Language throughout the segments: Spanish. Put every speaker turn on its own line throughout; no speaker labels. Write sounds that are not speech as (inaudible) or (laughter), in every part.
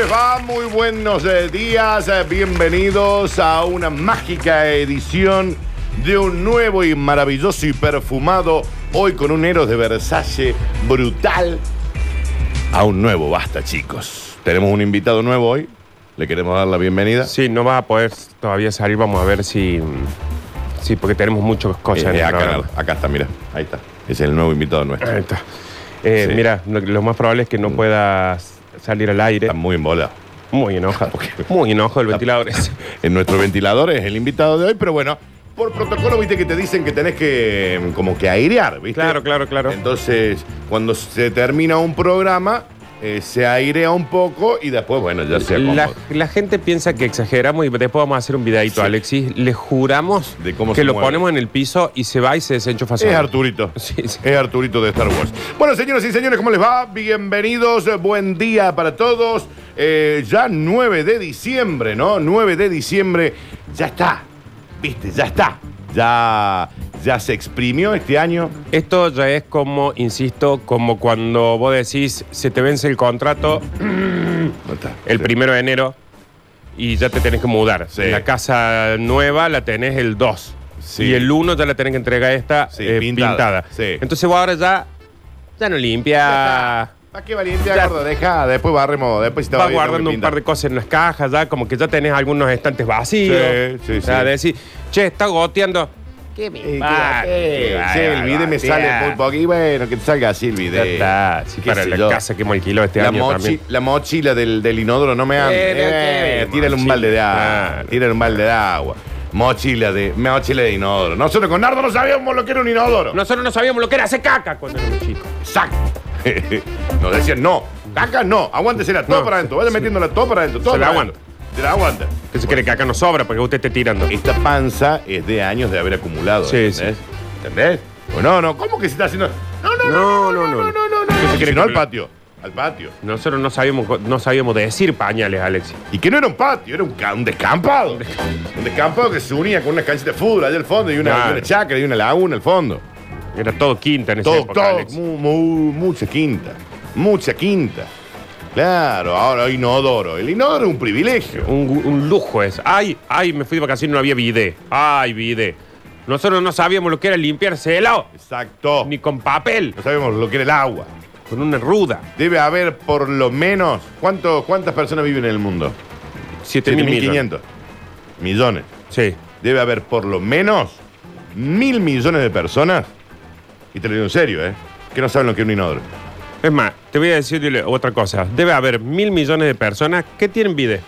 les va? Muy buenos eh, días. eh, bienvenidos a una mágica edición de un nuevo y maravilloso y perfumado, hoy con un Eros de Versace brutal, a un nuevo Basta, chicos. Tenemos un invitado nuevo hoy. Le queremos dar la bienvenida.
Sí, no va a poder todavía salir. Vamos a ver si. Sí, porque tenemos muchas cosas
Eh,
en el
acá,
programa.
acá está, mira. Ahí está. Es el nuevo invitado nuestro.
Ahí está. Eh,
Sí.
Mira, lo, lo más probable es que no pueda salir al aire.
Está muy embolado.
Muy enojado. (laughs) Muy enojado el ventilador ese. (laughs)
En nuestro ventilador es el invitado de hoy, pero bueno, por protocolo, viste que te dicen que tenés que mm, como que airear, ¿viste?
Claro, claro, claro.
Entonces, cuando se termina un programa, eh, se airea un poco y después, bueno, ya se
La,
acomoda.
la gente piensa que exageramos y después vamos a hacer un videito,
Sí.
Alexis. Le juramos
De cómo
que
se
lo
mueve.
ponemos en el piso y se va y se desenchufa
Es
solo.
Arturito. (laughs)
Sí, sí.
Es Arturito de Star Wars. Bueno, señoras y señores, ¿cómo les va? Bienvenidos, eh, buen día para todos. Eh, ya 9 de diciembre, ¿no? 9 de diciembre, ya está. ¿Viste? Ya está. Ya, ya se exprimió este año.
Esto ya es como, insisto, como cuando vos decís, se te vence el contrato (clears throat) el
Sí.
primero de enero y ya te tenés que mudar.
Sí.
La casa nueva la tenés el 2.
Sí.
Y el 1 ya la tenés que entregar esta
Sí,
eh,
pintada.
pintada.
Sí.
Entonces vos ahora ya, ya no limpia.
¿Para qué valiente,
Ya.
gordo? Deja, después barremos, después si te va
guardando un par de cosas en las cajas, ya como que ya tenés algunos estantes vacíos.
Sí, sí,
O sea,
sí.
decís, che, está goteando. ¿Qué me
pinta.
va? ¿Qué va?
Sí, el video me sale muy poco. Y bueno, que te salga así el
Ya
video.
está. Sí,
Qué
para
sé
la
yo.
casa que hemos alquilado este
La,
año
mochi-
también.
la mochila del, del inodoro no me anda.
Eh, no,
Eh,
qué
tírale un
mochila.
balde de agua.
Claro.
Tírale un balde de agua. Mochila de, mochila de inodoro. Nosotros con Nardo no sabíamos lo que era un inodoro.
Nosotros no sabíamos lo que era hacer caca cuando éramos chicos.
Exacto. (laughs) Nos decían, no, caca no, aguántesela todo
No.
para adentro, vaya metiéndola todo para adentro. Todo
Se la
para
aguanta.
adentro. Se la aguanta.
Que se cree que acá no sobra porque usted esté tirando.
Esta panza es de años de haber acumulado.
Sí,
¿entendés? ¿Entendés? Pues no, no, ¿cómo que se está haciendo? No, no, no,
No, no, no.
no, no, no.
¿Qué se cree
no
que-
al patio, al patio.
Nosotros no sabíamos, no sabíamos decir pañales, Alexis.
Y que no era un patio, era un, ca- un descampado. Un descampado que se unía con una canchita de fútbol allá al fondo y una,
Claro.
y una chacra y una laguna al fondo.
Era todo quinta en esa
Todo,
época,
todo,
Alexis.
mu- mu- mucha quinta. Mucha quinta. Claro, ahora inodoro. El inodoro es un privilegio.
Un, un lujo es. Ay, ay, me fui de vacaciones y no había bidet. Ay, bidet. Nosotros no sabíamos lo que era limpiarse helado,
Exacto.
ni con papel,
No sabemos lo que era el agua.
con una ruda.
Debe haber por lo menos. ¿cuánto, ¿Cuántas personas viven en el mundo?
7 mil millones.
7.500 millones.
Sí.
Debe haber por lo menos mil millones de personas. Y te lo digo en serio, ¿eh? Que no saben lo que es un inodoro.
Es más, te voy a decir otra cosa. Debe haber mil millones de personas que tienen bidet.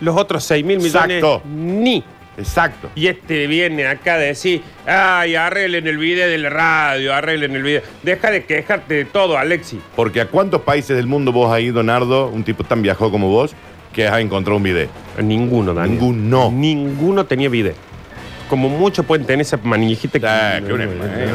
Los otros 6 mil millones
Exacto.
ni.
Exacto.
Y este viene acá a decir, ay, arreglen el video de la radio, arreglen el video. Deja de quejarte de todo, Alexi.
Porque a cuántos países del mundo vos has ido, Nardo, un tipo tan viajado como vos, que has encontrado un video.
Ninguno, Daniel.
Ninguno.
Ninguno tenía video. Como muchos pueden tener esa manijita
Ah, que una-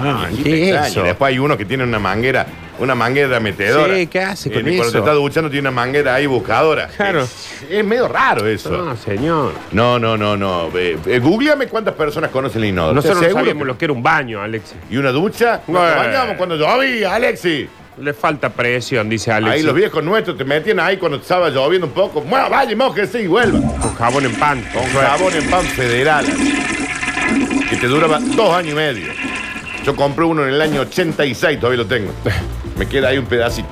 Ah,
¿qué
¿Qué es eso?
Después hay uno que tiene una manguera, una manguera metedora.
Sí, ¿qué hace con
Eh, Cuando
eso?
te está duchando tiene una manguera ahí buscadora.
Claro.
Es, es medio raro eso.
No, señor.
No, no, no, no. Eh, eh, googleame cuántas personas conocen el inodoro.
Nosotros no sabíamos
que-
lo que era un baño, Alexi.
¿Y una ducha? Nos
Bueno.
bañamos cuando llovía, Alexi.
Le falta presión, dice Alexi.
Ahí los viejos nuestros te metían ahí cuando estaba lloviendo un poco. Bueno, vaya, mójese y vuelva.
Con jabón en pan.
Con jabón en pan federal. Que te duraba dos años y medio. Yo compré uno en el año 86, todavía lo tengo. (laughs) Me queda ahí un pedacito.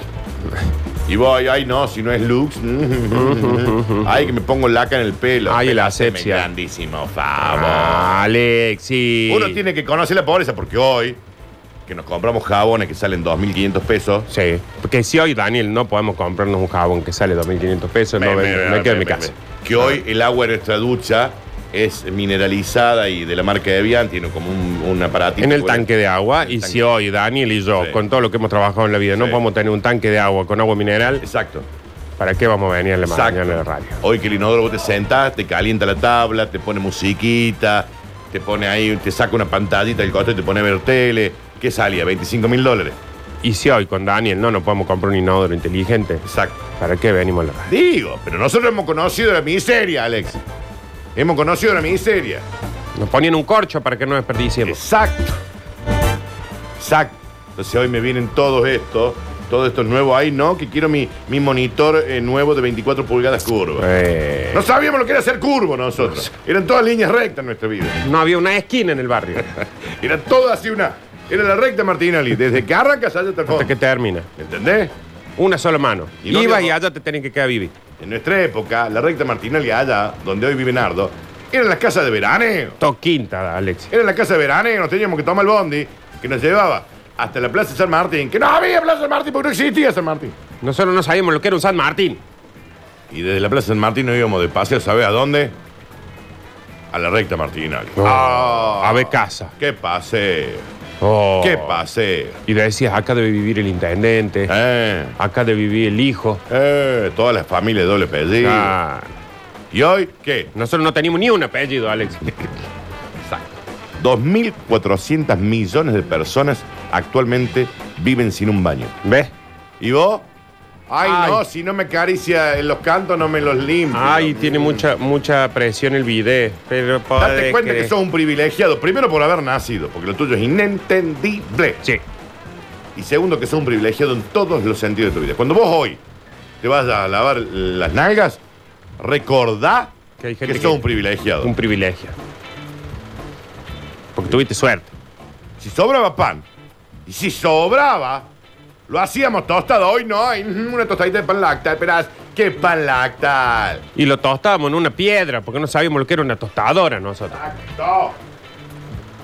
Y voy, ay no, si no es Lux. (laughs) ay, que me pongo laca en el pelo.
Ay, la asepsia.
Grandísimo favor.
Alexi.
Uno tiene que conocer la pobreza porque hoy, que nos compramos jabones que salen 2.500 pesos.
Sí, porque si hoy, Daniel, no podemos comprarnos un jabón que sale 2.500 pesos, no
Me-
me,
me-
me quedo en mi
me-
casa.
me- Que hoy el agua de nuestra ducha es mineralizada y de la marca Evian tiene como un, un aparatito.
En el
que-
tanque de agua,
En
y
tanque.
si hoy Daniel y yo,
Sí.
con todo lo que hemos trabajado en la vida, no
Sí.
podemos tener un tanque de agua con agua mineral,
Exacto.
¿para qué vamos a venir a la mañana de la radio?
Hoy que el inodoro vos te sentás, te calienta la tabla, te pone musiquita, te pone ahí, te saca una pantallita del costo y te pone a ver tele. ¿Qué salía? 25 mil dólares.
Y si hoy con Daniel no nos podemos comprar un inodoro inteligente,
Exacto.
¿para qué venimos a la radio?
Digo, pero nosotros hemos conocido la miseria, Alex. Hemos conocido la miseria.
Nos ponían un corcho para que no desperdiciemos.
Exacto. Exacto. Entonces hoy me vienen todos estos Todo esto es nuevo ahí, ¿no? Que quiero mi, mi monitor eh, nuevo de 24 pulgadas curvo.
Eh,
No sabíamos lo que era ser curvo nosotros. Eran todas líneas rectas en nuestra vida.
no había una esquina en el barrio. (laughs)
Era todo así una. Era la recta Martinelli. Desde que arrancas allá hasta el fondo.
hasta que termina.
¿Entendés?
Una sola mano.
Y no
y allá te tenían que quedar vivir.
En nuestra época, la recta Martinelli allá, donde hoy vive Nardo, eran las casas de veraneo.
Todo quinta, Alex.
Era la casa de veraneo, nos teníamos que tomar el bondi que nos llevaba hasta la Plaza San Martín, que no había Plaza San Martín porque no existía San Martín.
Nosotros no sabíamos lo que era un San Martín.
Y desde la Plaza San Martín nos íbamos de paseo, ¿sabes a dónde? A la recta Martinelli. Ah,
a ver casa.
¡Qué paseo!
Oh.
¡Qué paseo!
Y decías, acá debe vivir el intendente.
Eh,
Acá debe vivir el hijo.
eh, todas las familias de doble apellido.
Ah,
¿Y hoy qué?
nosotros no teníamos ni un apellido, Alex. (laughs)
2.400 millones de personas actualmente viven sin un baño.
¿Ves?
¿Y vos? Ay,
Ay.
no, si no me acaricia en los cantos, no me los limpio.
Ay, tiene mucha, mucha presión el video. Pero
Date cuenta que sos un privilegiado. Primero por haber nacido, porque lo tuyo es inentendible.
Sí.
Y segundo que sos un privilegiado en todos los sentidos de tu vida. Cuando vos hoy te vas a lavar las nalgas, recordá
Que hay
que, sos
que-
un privilegiado.
Un privilegio. Porque tuviste suerte.
Si sobraba pan, y si sobraba, lo hacíamos tostado. Hoy no hay una tostadita de pan lactal. Esperás, ¿qué pan lactal?
Y lo tostábamos en una piedra, porque no sabíamos lo que era una tostadora nosotros.
Exacto.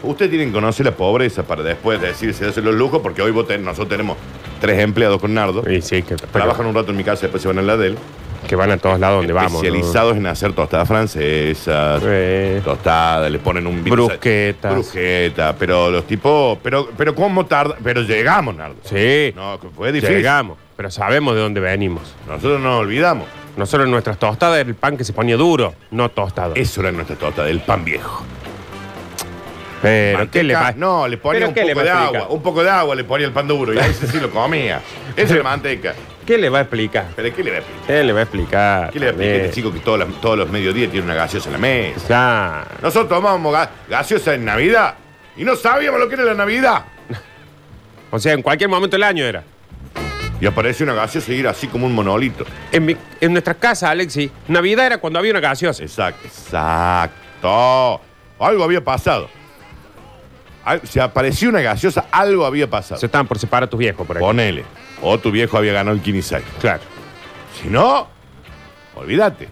Ustedes tienen que conocer la pobreza para después decirse hacer los lujos, porque hoy vos ten- nosotros tenemos tres empleados con Nardo.
Y sí, que,
Trabajan un rato en mi casa, después se van a la de él.
Que van a todos lados donde vamos.
especializados en hacer tostadas francesas,
Eh,
tostadas, le ponen un
Brusquetas.
Brusqueta, pero los tipos, pero, pero cómo tarda, pero llegamos, Nardo.
sí,
No, que fue difícil.
llegamos, pero sabemos de dónde venimos.
Nosotros no nos olvidamos.
Nosotros nuestras tostadas era el pan que se ponía duro, no tostado.
Eso era nuestra tostada, el pan viejo.
pero,
Manteca,
¿qué le va?
No, le ponía
¿Pero
un
qué le
poco
va
de
explicar?
agua. Un poco de agua le ponía el pan duro y ahí ese sí lo comía. Esa es la manteca.
¿Qué le va a explicar?
¿Pero qué le va a explicar?
¿Qué le va a explicar?
¿Qué le va a explicar a este chico que todos los, todos los mediodías tiene una gaseosa en la mesa?
Claro.
Nosotros tomábamos ga- gaseosa en Navidad y no sabíamos lo que era la Navidad. (laughs)
O sea, en cualquier momento del año era.
Y aparece una gaseosa y era así como un monolito.
En, mi- en nuestra casa, Alexi, Navidad era cuando había una gaseosa.
Exacto. Exacto. Algo había pasado. Al- Se apareció una gaseosa, algo había pasado.
Se estaban por separar tus viejos por ahí.
Ponele. O tu viejo había ganado el Kinisai.
Claro.
Si no, olvídate.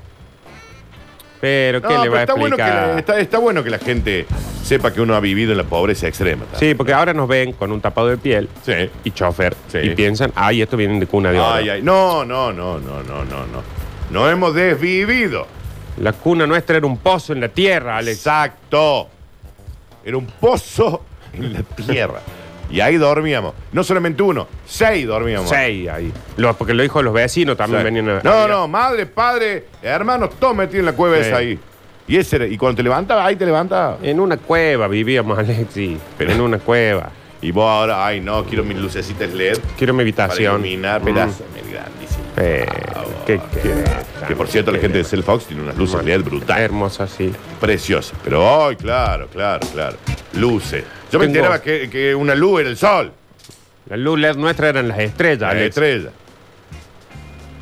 Pero, ¿qué
No,
le
pero
va a
está, bueno que
explicar?
la, está, está bueno que la gente sepa que uno ha vivido en la pobreza extrema.
Sí, porque ahora nos ven con un tapado de piel
Sí.
y chofer
Sí.
y piensan, ay, esto viene de cuna de oro.
Ay, ay. No, no, no, no, no, no, no. No hemos desvivido.
La cuna nuestra era un pozo en la tierra, Alex.
Exacto. Era un pozo en la tierra. Y ahí dormíamos. No solamente uno, seis dormíamos.
Seis ahí. Lo- porque lo dijo los vecinos también venían a-
No, no, madre, padre, hermanos, todos metidos en la cueva
Sí.
esa ahí. Y ese era- y cuando te levantaba, ahí te levantaba.
En una cueva vivíamos, (laughs) Alexi. Pero en una cueva.
Y vos ahora, ay no, quiero mis lucecitas LED
Quiero mi
para
habitación.
iluminar,
Mm. Eh, ¿qué
que, por cierto, la gente de Cell Fox tiene unas luces LED brutales.
Hermosa, sí.
Preciosas. Pero, ay, claro, claro, claro. Luces. Yo me
Tengo-
enteraba que, que una luz era el sol,
La luz LED nuestra eran las estrellas,
la
Alex,
estrella.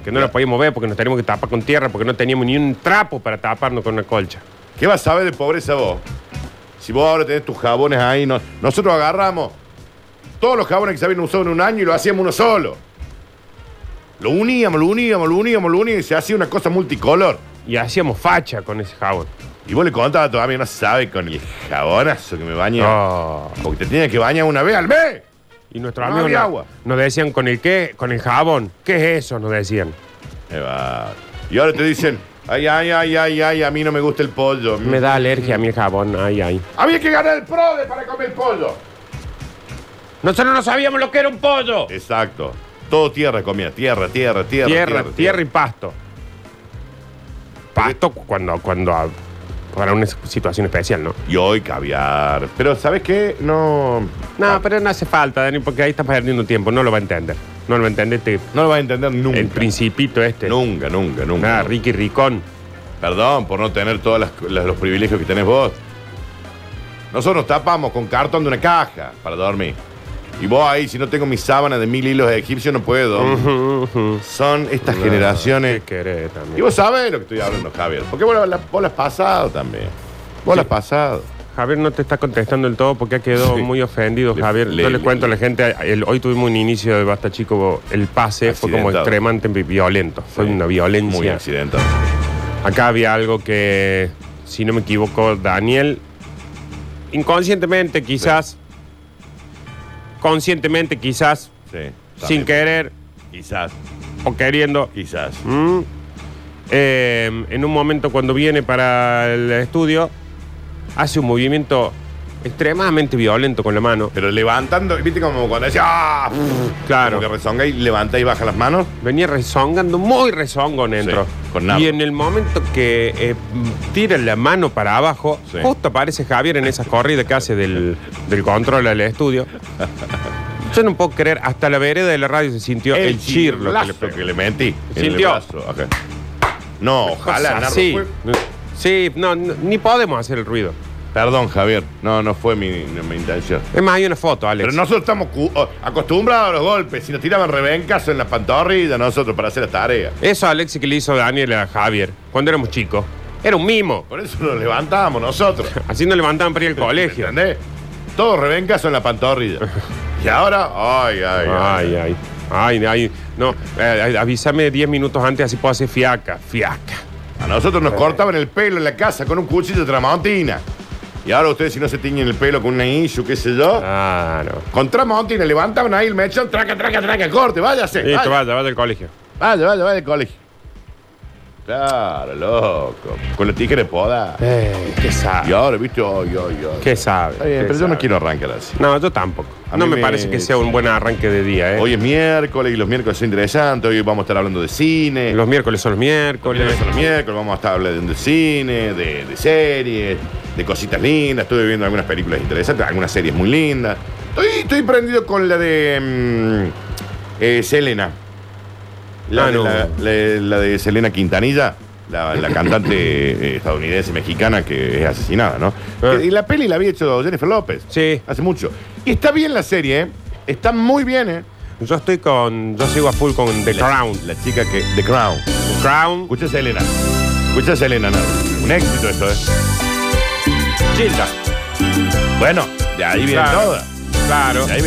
que no la podíamos ver porque nos teníamos que tapar con tierra porque no teníamos ni un trapo para taparnos con una colcha.
¿Qué vas a saber de pobreza vos? Si vos ahora tenés tus jabones ahí, no- nosotros agarramos todos los jabones que se habían usado en un año y lo hacíamos uno solo. Lo uníamos, lo uníamos, lo uníamos, lo uníamos y se hacía una cosa multicolor.
Y hacíamos facha con ese jabón.
Y vos le contabas a tu amigo, no sabe con el jabonazo que me baña.
Oh.
Porque te tienes que bañar una vez al mes.
Y nuestros
No
amigos
había
no-
agua.
nos decían con el qué, con el jabón. ¿Qué es eso? Nos decían.
Ahí va. Y ahora te dicen, ay, ay, ay, ay, ay, a mí no me gusta el pollo.
Me da alergia a el jabón. Ay, ay.
Había que ganar el PRODE para comer pollo.
Nosotros no sabíamos lo que era un pollo.
Exacto. Todo tierra comía, tierra, tierra, tierra.
tierra, tierra, y pasto. Pasto cuando, cuando ah, para una situación especial, ¿no?
Y hoy caviar. Pero ¿sabes qué? No.
No, pero no hace falta, Dani, porque ahí estás perdiendo tiempo. No lo va a entender. No lo va a entender este,
No lo vas a entender nunca.
el principito este.
Nunca, nunca, nunca.
Nada, Ricky Ricón.
Perdón por no tener todos los privilegios que tenés vos. Nosotros nos tapamos con cartón de una caja para dormir. Y vos ahí, si no tengo mi sábana de mil hilos egipcios, no puedo. Son estas
No,
generaciones.
¿Qué querés
Y
también?
vos sabés lo que estoy hablando, Javier. Porque vos la, vos has pasado también. Vos la has pasado.
Javier no te está contestando del todo porque ha quedado
Sí.
muy ofendido,
Le-
Javier.
le-
Yo le,
le-
cuento a la gente, el- hoy tuvimos un inicio de Basta Chico, el pase fue como
Accidentado.
extremadamente vi- violento. Fue una
Muy
violencia.
accidentado.
Acá había algo que, si no me equivoco, Daniel, inconscientemente quizás, conscientemente quizás,
Sí.
sin querer
Quizás,
o queriendo,
quizás.
¿Mm? Eh, en un momento cuando viene para el estudio, hace un movimiento extremadamente violento con la mano.
Pero levantando, ¿viste como cuando decía ¡Ah!
Claro.
Como que rezonga y levanta y baja las manos.
Venía rezongando, muy rezongón dentro.
Sí, con nada.
y en el momento que eh, tira la mano para abajo,
Sí.
justo aparece Javier en esa corrida que hace del, del control al estudio. Yo no puedo creer, hasta la vereda de la radio se sintió el, chirlo que le
chirlazo
pegó.
que le metí. el
¿Sintió?
brazo. Ok. No, ojalá, Nardo,
así.
fue-
Sí, no, no, ni podemos hacer el ruido.
Perdón, Javier. No, no fue mi, no, mi intención.
Es más, hay una foto, Alex.
Pero nosotros estamos cu- acostumbrados a los golpes. Si nos tiraban rebencas en la pantorrilla, nosotros para hacer la tarea.
Eso, Alex, que le hizo Daniel a Javier cuando éramos chicos. Era un mimo.
Por eso nos levantamos nosotros. (laughs)
Así nos levantaban para ir al colegio.
¿Entendés? Todos rebencas en la pantorrilla. (laughs) y ahora, ay, ay,
Ay, ay. Ay, ay. No, eh, avísame 10 minutos antes, así puedo hacer fiaca. Fiaca.
A nosotros nos cortaban el pelo en la casa con un cuchillo de tramontina. Y ahora ustedes, si no se tiñen el pelo con una issue, qué sé yo,
Claro.
con tramontina levantaban ahí el mechón, traca, traca, traca, corte, váyase.
Listo,
vaya.
vaya, vaya al colegio.
Vaya, vaya, vaya al colegio. Claro, loco. Con la tijera de poda.
Eh, ¿Qué
Y
sabe?
ahora, viste, ay, ay, ay.
¿Qué sabe?
Está bien,
¿Qué
pero yo no quiero arrancar así.
No, yo tampoco.
A
No me,
me-
parece que sea un buen arranque de día, ¿eh?
Hoy es miércoles y los miércoles son interesantes. Hoy vamos a estar hablando de cine.
Los miércoles son los
Los
miércoles.
miércoles son los miércoles, vamos a estar hablando de cine, de, de series, de cositas lindas. Estuve viendo algunas películas interesantes, algunas series muy lindas. Estoy, estoy prendido con la de mm, eh, Selena. La,
Ah,
de-
no.
la- la- la de Selena Quintanilla, la, la cantante eh, estadounidense mexicana que es asesinada, ¿no?
Ah.
Que- y la peli la había hecho Jennifer López.
Sí.
Hace mucho. Y está bien la serie, ¿eh? Está muy bien, ¿eh?
Yo estoy con. Yo sigo a full con The Crown.
La chica que. The Crown.
The Crown.
Escucha Selena. Escucha Selena, Nardo. Un éxito esto, ¿eh?
Gilda.
Bueno, de ahí vienen
Claro.
todas.
Claro.
De ahí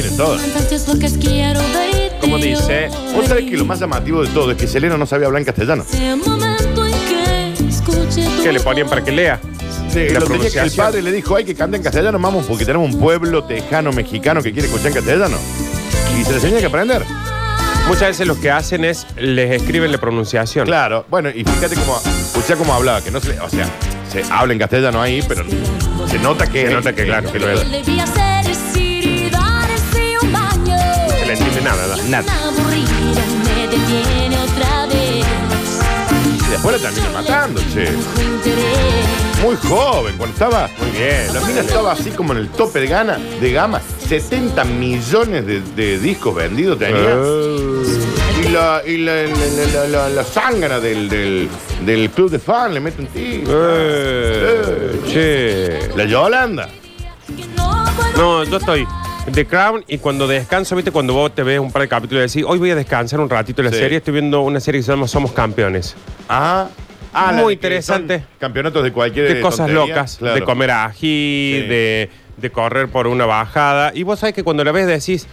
quiero verte
Como dice,
Vos sabés que lo más llamativo de todo es que Selena no sabía hablar en castellano.
Que
le ponían para que lea.
Sí,
La
lo tenía que el
pronunciación.
padre le dijo, hay que cantar en castellano, vamos, porque tenemos un pueblo tejano mexicano que quiere escuchar en castellano. Y se le tenía que aprender.
Muchas veces lo que hacen es les escriben la pronunciación.
Claro, bueno, y fíjate cómo, escucha cómo hablaba, que no se le, o sea, se habla en castellano ahí, pero se nota que
Se nota que, claro, que lo es. Se le entiende nada. ¿no?
Nada. Y después la termina matando, che. Muy joven, cuando estaba.
Muy bien.
La mina estaba así como en el tope de gana, de gama. 70 millones de, de discos vendidos tenía. Y la, y la, la, la, la- la- la zángana del, del, del club de fan le mete un tiro.
Eh, che.
La Yolanda.
No
yo estoy The Crown y cuando descanso, viste, cuando vos te ves un par de capítulos y decís, hoy voy a descansar un ratito en la
Sí.
serie, estoy viendo una serie que se llama Somos Campeones.
Ah, ah, la
Muy
de que
interesante.
son Campeonatos de cualquier
De cosas
tontería.
locas,
Claro.
de comer ají,
Sí.
de, de correr por una bajada. Y vos sabés que cuando la ves decís,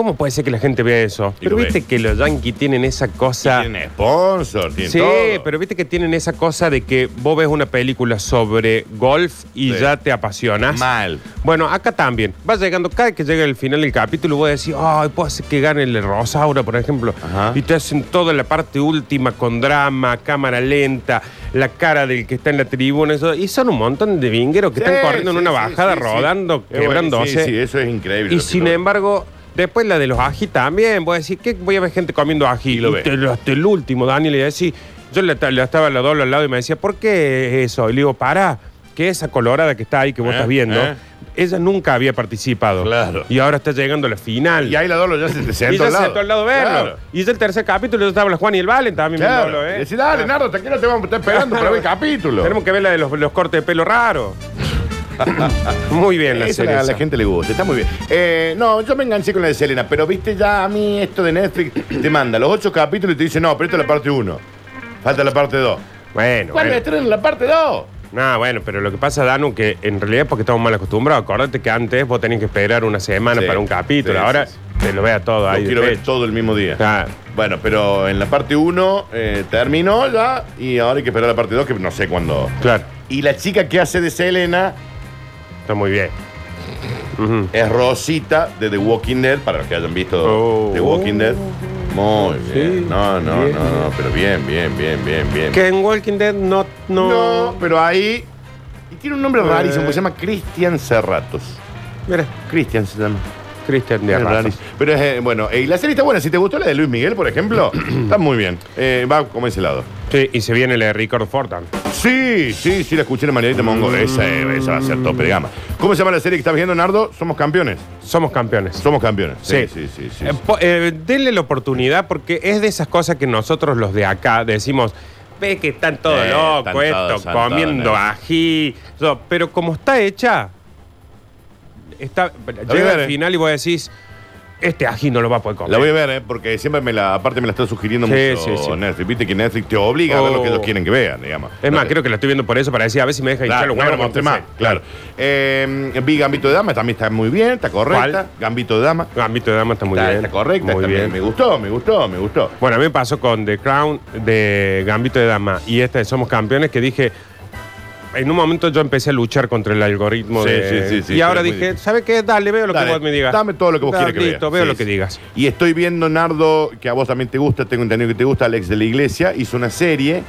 ¿cómo puede ser que la gente vea eso?
Y
Pero
lo
viste
ve.
que los yankees tienen esa cosa...
Tienen sponsor, tienen
Sí,
todo.
pero viste que tienen esa cosa de que vos ves una película sobre golf y
Sí.
ya te apasionas.
Mal.
Bueno, acá también. Vas llegando, cada que llega el final del capítulo, voy a decir, ay, puedo hacer que gane el Rosaura, por ejemplo.
Ajá.
Y te hacen toda la parte última con drama, cámara lenta, la cara del que está en la tribuna. Eso. Y son un montón de vingueros que
Sí,
están corriendo en
sí,
una
sí,
bajada,
sí, sí.
rodando,
Es bueno,
quebrándose.
Sí, sí, eso es increíble.
Y
que
sin embargo, después la de los ají también. Voy a decir, ¿qué voy a ver gente comiendo ají?
Y lo ve.
Hasta el- hasta el último, Daniel, y decir, yo le, le estaba la doble al lado y me decía, ¿por qué es eso? Y le digo, para, que esa colorada que está ahí, que vos
Eh,
estás viendo,
eh.
ella nunca había participado.
Claro.
Y ahora está llegando a la final.
Y ahí la Dolo ya se te
Y
sentó
ya
al
se
lado.
sentó al lado verlo.
Claro.
Y ya el tercer capítulo, yo estaba la Juan y el Valen también
Claro.
viéndolo,
Y
¿eh?
decís, dale, Nardo, tranquilo, te vamos a estar esperando para ver el (laughs) capítulo.
Tenemos que ver la de los, los cortes de pelo raros. (laughs) Muy bien la
Esa
serie.
a la gente le gusta, está muy bien. Eh, no, yo me enganché con la de Selena, pero viste ya a mí esto de Netflix te manda los ocho capítulos y te dice, no, pero esta es la parte uno. Falta la parte dos.
Bueno,
¿Cuándo
bueno.
estrena la parte dos?
No, bueno, pero lo que pasa, Danu, que en realidad es porque estamos mal acostumbrados. Acordate que antes vos tenías que esperar una semana
Sí,
para un capítulo.
sí,
Ahora
sí,
te lo vea todo
Lo
ahí.
quiero ver todo el mismo día.
Claro.
Bueno, pero en la parte 1 terminó ya y ahora hay que esperar la parte 2 que no sé cuándo.
Claro,
Y la chica que hace de Selena
está muy bien. Ujú.
es Rosita de The Walking Dead, para los que hayan visto
Oh.
The Walking Dead. Muy bien. No, no,
bien.
no, no, pero bien, bien, bien, bien, bien.
Que en Walking Dead no. No,
No, pero ahí. Y tiene un nombre
Eh.
rarísimo, que se llama Cristian Cerratos.
Mira,
Cristian se llama.
Cristian de.
Pero es, eh, bueno, eh, y la serie está buena. Si te gustó la de Luis Miguel, por ejemplo, (clears throat) está muy bien. Eh, va como ese lado.
Sí, y se viene el de Ricardo Fortan.
Sí, sí, sí, la escuché en Marianita Mongo. Esa, eh, esa va a ser tope de gama. ¿Cómo se llama la serie que estás viendo, Nardo? Somos campeones.
Somos campeones.
Somos campeones. Sí,
Sí.
sí, sí. sí,
Eh,
sí.
po- eh, denle la oportunidad porque es de esas cosas que nosotros los de acá decimos, ve que están todos
Eh,
locos
están
esto, comiendo
eh.
ají. Pero como está hecha, está, llega
ver,
al
eh.
final y vos decís, este ají no lo va a poder comer.
La voy a ver, ¿eh? porque siempre me la, aparte me la está sugiriendo
Sí,
mucho
sí, sí.
Netflix. Viste que Netflix te obliga a ver lo que
Oh.
ellos quieren que vean, digamos.
Es más, creo que la estoy viendo por eso, para decir, a ver si me deja hinchar
Claro,
los huevos.
no, más, claro. Eh, vi Gambito de Dama, también está muy bien, está correcta.
¿Cuál?
Gambito de Dama.
Ámbito de dama está muy
está,
bien.
está correcta,
Muy
está-
bien.
Me, me gustó, me gustó, me gustó.
Bueno, a mí me pasó con The Crown de Gambito de Dama y esta de Somos Campeones que dije, en un momento yo empecé a luchar contra el algoritmo
Sí,
de...
sí, sí, sí,
y ahora dije. ¿sabe qué? Dale, veo lo
Dale,
que vos me digas.
Dame todo lo que vos quieras que
listo,
vea.
veo lo que digas.
Y estoy viendo, Nardo, que a vos también te gusta, tengo entendido que te gusta, Alex de la Iglesia, hizo una serie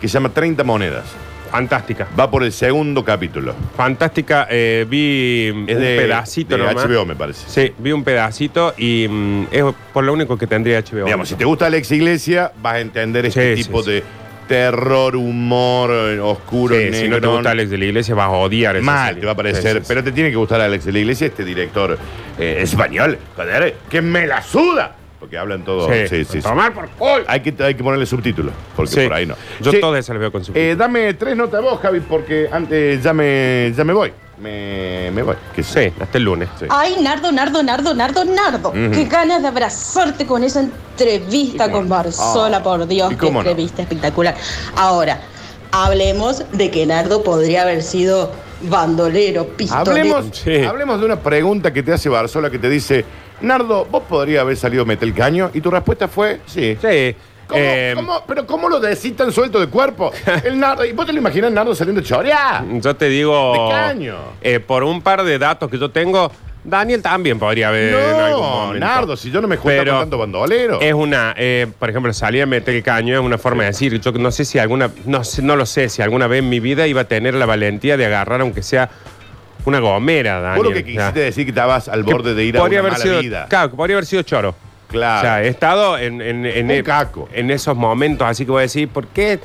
que se llama 30 monedas.
Fantástica.
Va por el segundo capítulo.
Fantástica. eh, vi
Es
un
de,
pedacito
de
nomás.
HBO, me parece.
Sí, vi un pedacito y mm, es por lo único que tendría HBO.
Digamos, si te gusta Alex Iglesia, vas a entender este
Sí,
tipo
sí,
de terror, humor, eh, oscuro,
Sí,
negro.
si no te gusta Alex de la Iglesia vas a odiar esa
Mal
serie.
te va a parecer,
Sí, sí,
pero te tiene que gustar Alex de la Iglesia, este director eh, español, joder, que me la suda. Porque hablan todo.
Sí,
Sí, sí, sí.
Tomar por culo.
Hay que, hay que ponerle subtítulos, porque
Sí.
por ahí no.
Yo
Che,
todas esas las veo con su
eh, dame tres notas vos, Javi, porque antes ya me, ya me voy. Me, me voy. Que
Sí, hasta el lunes.
Sí.
Ay, Nardo, Nardo, Nardo, Nardo, Nardo.
Ujú.
Qué ganas de abrazarte con esa entrevista
¿Y cómo
con? Barzola,
Ah,
por Dios,
¿y
qué
cómo no?
entrevista espectacular. Ahora, hablemos de que Nardo podría haber sido bandolero, pistolero.
Hablemos,
Sí.
hablemos de una pregunta que te hace Barzola que te dice, Nardo, ¿vos podrías haber salido a meter el caño? Y tu respuesta fue, sí.
Sí.
¿Cómo,
eh,
cómo- pero ¿cómo lo decís tan suelto de cuerpo? (laughs) El Nardo, ¿y vos te lo imaginas Nardo saliendo chorea?
Yo te digo.
De caño.
eh, por un par de datos que yo tengo, Daniel también podría haber en algún
No,
momento.
Nardo, si yo no me junto
Pero
con tanto bandolero.
Es una, eh, por ejemplo, salir a meter el caño es una forma de decir. Yo no sé si alguna, no, sé, no lo sé, si alguna vez en mi vida iba a tener la valentía de agarrar, aunque sea una gomera, Daniel.
Vos lo que
O sea,
quisiste decir que estabas al borde de ir a
podría
una
haber
mala
sido,
vida.
Claro, que podría haber sido choro.
Claro.
O sea, he estado en, en, en,
Un
e-
caco.
en esos momentos, así que voy a decir, ¿por qué?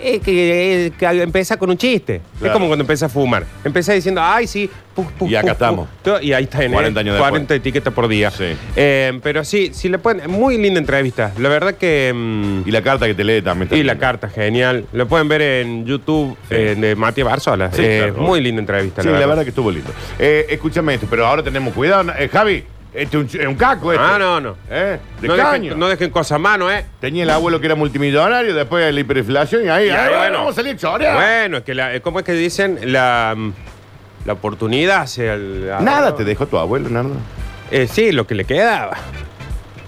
Es que, que empieza con un chiste.
Claro.
Es como cuando empecé a fumar. Empecé diciendo, ay, sí, puf, puf,
Y acá
puf,
estamos.
Y ahí está en
40 años
40 etiquetas por día.
Sí.
Eh, pero sí, sí le pueden. Muy linda entrevista. La verdad que. mm,
Y la carta que te lee también. está
y la
linda.
carta, genial. Lo pueden ver en YouTube eh, de Matías Barzola.
Sí,
Eh,
claro.
muy linda entrevista.
Sí, la verdad que estuvo lindo. Eh, escúchame esto, pero ahora tenemos cuidado. Eh, Javi, este es un, es un caco este.
Ah, no, no.
¿Eh? De
no,
caño.
dejen, no dejen cosas a mano, ¿eh?
Tenía el abuelo que era multimillonario, después de la hiperinflación y ahí,
Y ahí,
ahí, bueno, vamos a salir chorea.
Bueno, es que la, ¿cómo es que dicen? La, la oportunidad hacia el.
Nada te dejó tu abuelo, Nardo.
Eh, sí, lo que le quedaba.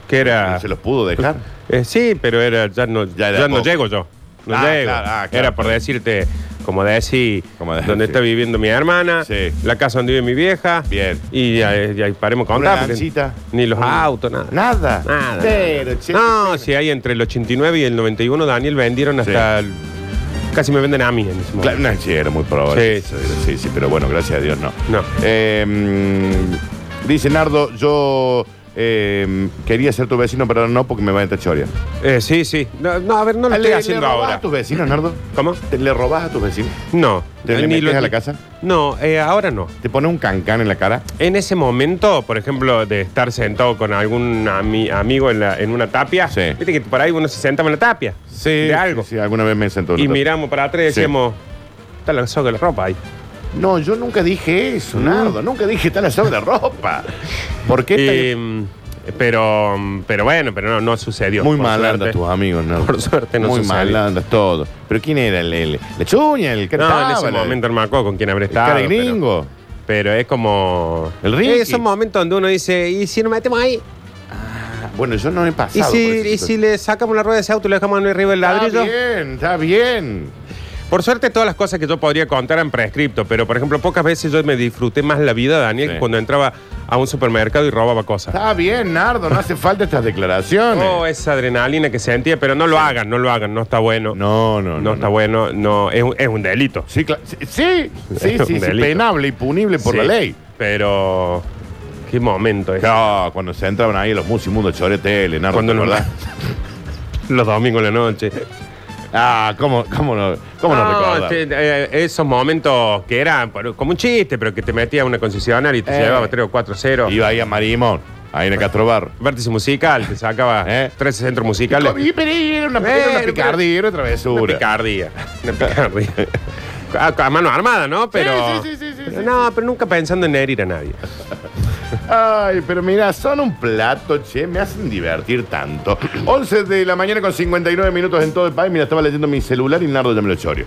Que era.
¿No se los pudo dejar?
Eh, sí, pero era, ya no,
Ya
ya
era
no
poco.
llego yo. No
Ah,
llego.
claro, ah, claro.
Era por decirte, como decir,
Como decir,
donde
sí.
está viviendo mi hermana,
Sí.
la casa donde vive mi vieja.
Bien.
Y ya, ya paremos con
Una lancita.
Ni los
Un-
autos, nada.
Nada.
Nada.
Pero, che,
no, si hay entre el 89 y el 91, Daniel vendieron hasta. el- casi me venden a mí en ese momento.
Claro, no, sí, era muy probable.
Sí,
Sí, sí, sí, pero bueno, gracias a Dios no.
No.
Eh, mm, dice Nardo, yo eh, quería ser tu vecino, pero no porque me va a choria.
Eh, sí, sí. No, no, a ver, no lo estoy haciendo
robás
ahora.
a tus vecinos, Nardo?
¿Cómo?
¿Te le robás a tus vecinos?
No.
¿Te le
Ni
metes
lo-
a la casa?
No, eh, ahora no.
¿Te pones un cancán en la cara?
En ese momento, por ejemplo, de estar sentado con algún ami- amigo en, la- en una tapia,
Sí.
viste que por ahí uno se sentaba en la tapia
Sí.
de algo.
Sí, alguna vez me sentó. en
y miramos para atrás y
Sí.
decíamos, está la soga de la ropa ahí.
No, yo nunca dije eso, Nardo. Nunca dije tal asado de ropa. ¿Por qué?
Eh, pero, pero bueno, pero no, no sucedió.
Muy
por
malandra
suerte.
tus amigos, Nardo.
Por suerte no
Muy
sucedió.
malandras todo. ¿Pero quién era el, el, la chuña, el que
No,
estaba,
en ese
la-
momento no me acuerdo con quién habré
el
estado.
cara
pero-
gringo?
Pero, es como.
El Ricky.
Esos momentos donde uno dice, ¿y si nos metemos ahí?
Bueno, yo no he
¿Y
pasado.
si,
por esa
y si
situación.
le sacamos la rueda de ese auto y le dejamos arriba del
Está
ladrillo?
bien, está bien.
Por suerte, todas las cosas que yo podría contar eran prescripto, pero por ejemplo, pocas veces yo me disfruté más la vida, Daniel,
Sí.
que cuando entraba a un supermercado y robaba cosas.
Está bien, Nardo, no hace falta estas declaraciones.
Oh, esa adrenalina que sentía, pero no lo hagan, no lo hagan, no está bueno.
No, no, no.
No, está bueno, no, es, un- es un delito.
Sí, cla- sí, sí, (laughs) sí,
Es un
sí, sí,
delito.
penable y punible por
Sí,
la ley.
Pero, qué momento es.
No, cuando se entraban ahí los musimundos choretele, Nardo,
Cuando nos
¿verdad? (laughs)
Los domingos en la noche.
Ah, ¿cómo, cómo no, cómo no, recordar?
che, eh, esos momentos que eran por- como un chiste, pero que te metía a una concesionaria y te
Eh.
llevaba 3 o 4 0.
Iba ahí a Marimón, ahí en el Castro Bar.
Vértice musical, te sacaba (laughs)
Eh.
13 centros musicales.
Y, pero era una, era una
Eh,
picardía, era otra
Una
travesura.
picardía. Una picardía. (laughs) a, a mano armada, ¿no? Pero.
Sí, sí, sí, sí, sí,
pero
sí,
no, pero nunca pensando en herir a nadie.
Ay, pero mira, son un plato, che, me hacen divertir tanto. (clears throat) 11 de la mañana con 59 minutos en todo el país. Mira, estaba leyendo mi celular y Nardo ya me lo chorio.